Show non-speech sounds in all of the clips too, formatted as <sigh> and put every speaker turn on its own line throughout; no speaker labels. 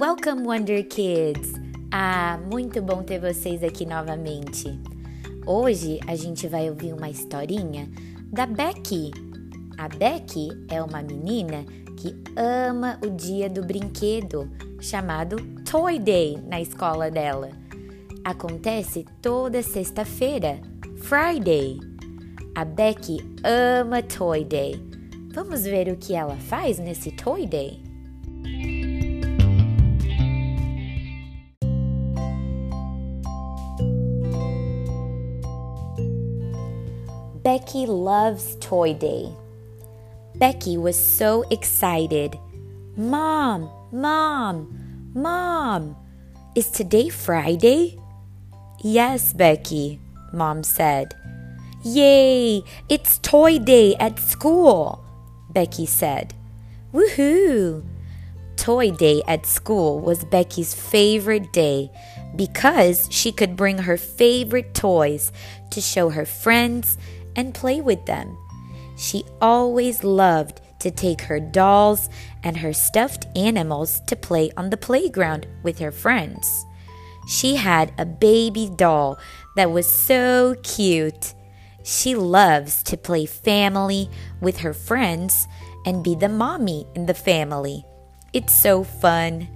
Welcome, Wonder Kids! Ah, muito bom ter vocês aqui novamente. Hoje a gente vai ouvir uma historinha da Becky. A Becky é uma menina que ama o dia do brinquedo, chamado Toy Day, na escola dela. Acontece toda sexta-feira, Friday. A Becky ama Toy Day. Vamos ver o que ela faz nesse Toy Day? Becky loves Toy Day. Becky was so excited. Mom, Mom, Mom, is today Friday? Yes, Becky, Mom said. Yay, it's Toy Day at school, Becky said. Woohoo! Toy Day at school was Becky's favorite day because she could bring her favorite toys to show her friends and play with them. She always loved to take her dolls and her stuffed animals to play on the playground with her friends. She had a baby doll that was so cute. She loves to play family with her friends and be the mommy in the family. It's so fun.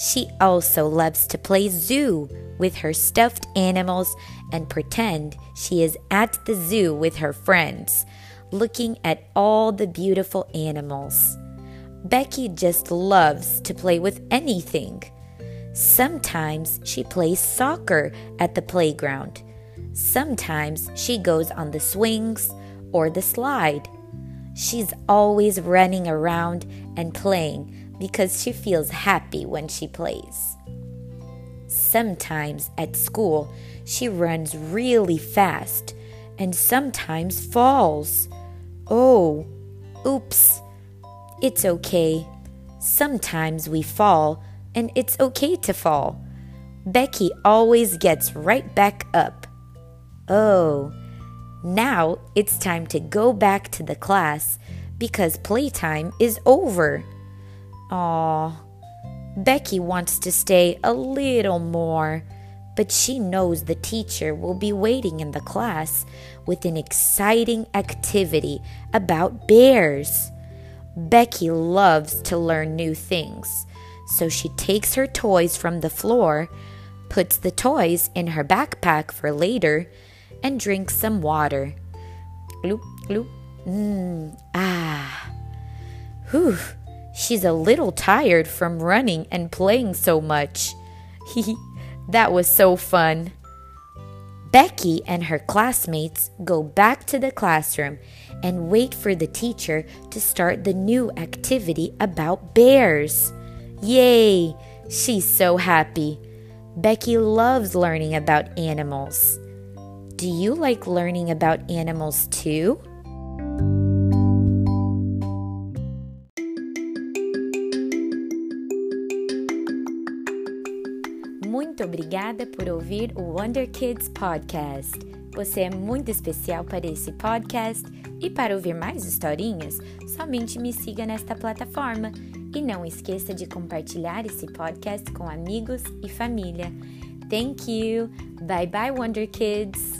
She also loves to play zoo with her stuffed animals and pretend she is at the zoo with her friends, looking at all the beautiful animals. Becky just loves to play with anything. Sometimes she plays soccer at the playground. Sometimes she goes on the swings or the slide. She's always running around and playing because she feels happy when she plays. Sometimes at school, she runs really fast and sometimes falls. Oh, oops. It's okay. Sometimes we fall, and it's okay to fall. Becky always gets right back up. Oh, now it's time to go back to the class because playtime is over. Aw, Becky wants to stay a little more, but she knows the teacher will be waiting in the class with an exciting activity about bears. Becky loves to learn new things, so she takes her toys from the floor, puts the toys in her backpack for later, and drinks some water. Gloop, gloop. Mmm, ah. Whew. She's a little tired from running and playing so much. Hee, <laughs> that was so fun. Becky and her classmates go back to the classroom and wait for the teacher to start the new activity about bears. Yay! She's so happy. Becky loves learning about animals. Do you like learning about animals too? Muito obrigada por ouvir o Wonder Kids Podcast. Você é muito especial para esse podcast e para ouvir mais historinhas, somente me siga nesta plataforma. E não esqueça de compartilhar esse podcast com amigos e família. Thank you. Bye bye, Wonder Kids.